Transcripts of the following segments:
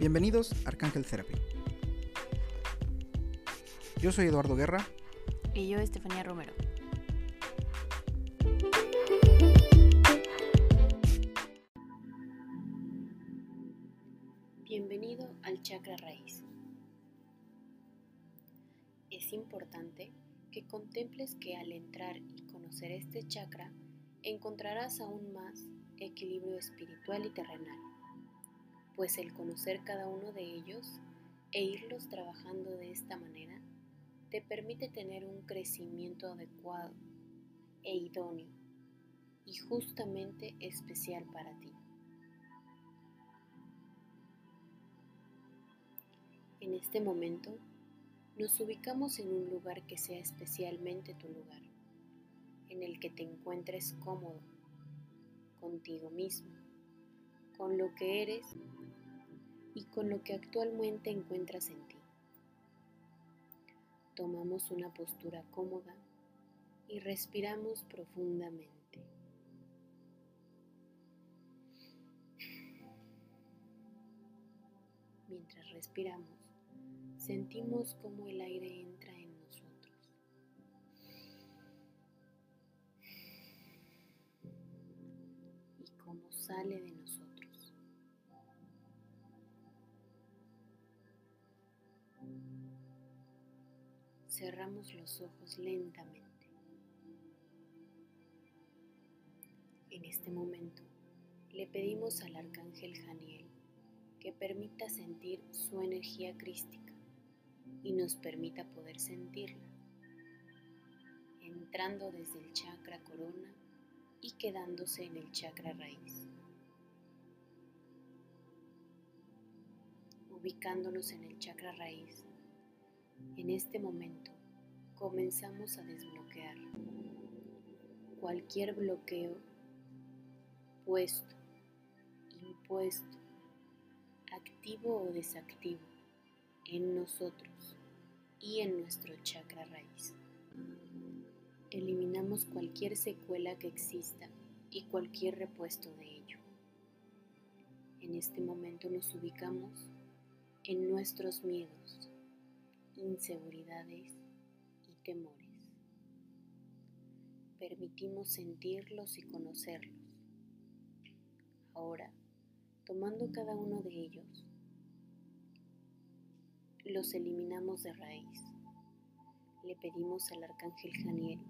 Bienvenidos a Arcángel Therapy. Yo soy Eduardo Guerra. Y yo, Estefanía Romero. Bienvenido al chakra raíz. Es importante que contemples que al entrar y conocer este chakra encontrarás aún más equilibrio espiritual y terrenal, pues el conocer cada uno de ellos e irlos trabajando de esta manera te permite tener un crecimiento adecuado e idóneo y justamente especial para ti. En este momento nos ubicamos en un lugar que sea especialmente tu lugar, en el que te encuentres cómodo contigo mismo, con lo que eres y con lo que actualmente encuentras en ti. Tomamos una postura cómoda y respiramos profundamente. Mientras respiramos, sentimos cómo el aire entra en nosotros. Y cómo sale de nosotros. Cerramos los ojos lentamente. En este momento le pedimos al arcángel Janiel que permita sentir su energía crística y nos permita poder sentirla, entrando desde el chakra corona y quedándose en el chakra raíz. Ubicándonos en el chakra raíz, en este momento comenzamos a desbloquear cualquier bloqueo puesto, impuesto, activo o desactivo en nosotros y en nuestro chakra raíz. Eliminamos cualquier secuela que exista y cualquier repuesto de ello. En este momento nos ubicamos en nuestros miedos, inseguridades y temores. Permitimos sentirlos y conocerlos. Ahora, tomando cada uno de ellos, los eliminamos de raíz. Le pedimos al arcángel Janiel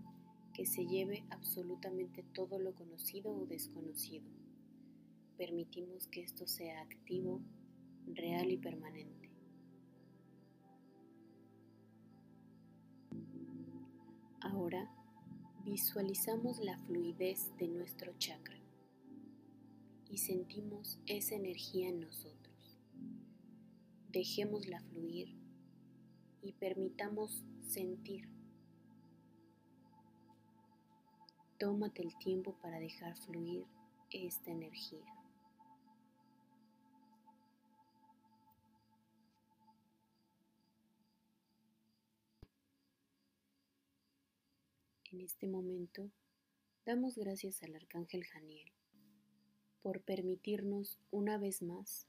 que se lleve absolutamente todo lo conocido o desconocido. Permitimos que esto sea activo, real y permanente. Ahora visualizamos la fluidez de nuestro chakra y sentimos esa energía en nosotros dejémosla fluir y permitamos sentir. Tómate el tiempo para dejar fluir esta energía. En este momento, damos gracias al Arcángel Janiel por permitirnos una vez más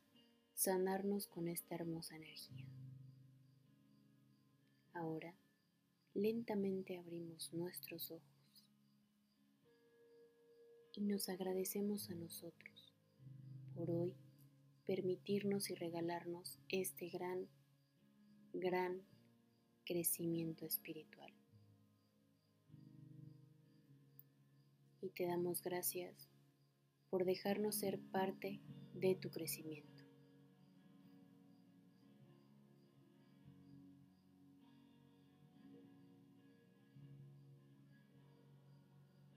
sanarnos con esta hermosa energía. Ahora, lentamente abrimos nuestros ojos y nos agradecemos a nosotros por hoy permitirnos y regalarnos este gran, gran crecimiento espiritual. Y te damos gracias por dejarnos ser parte de tu crecimiento.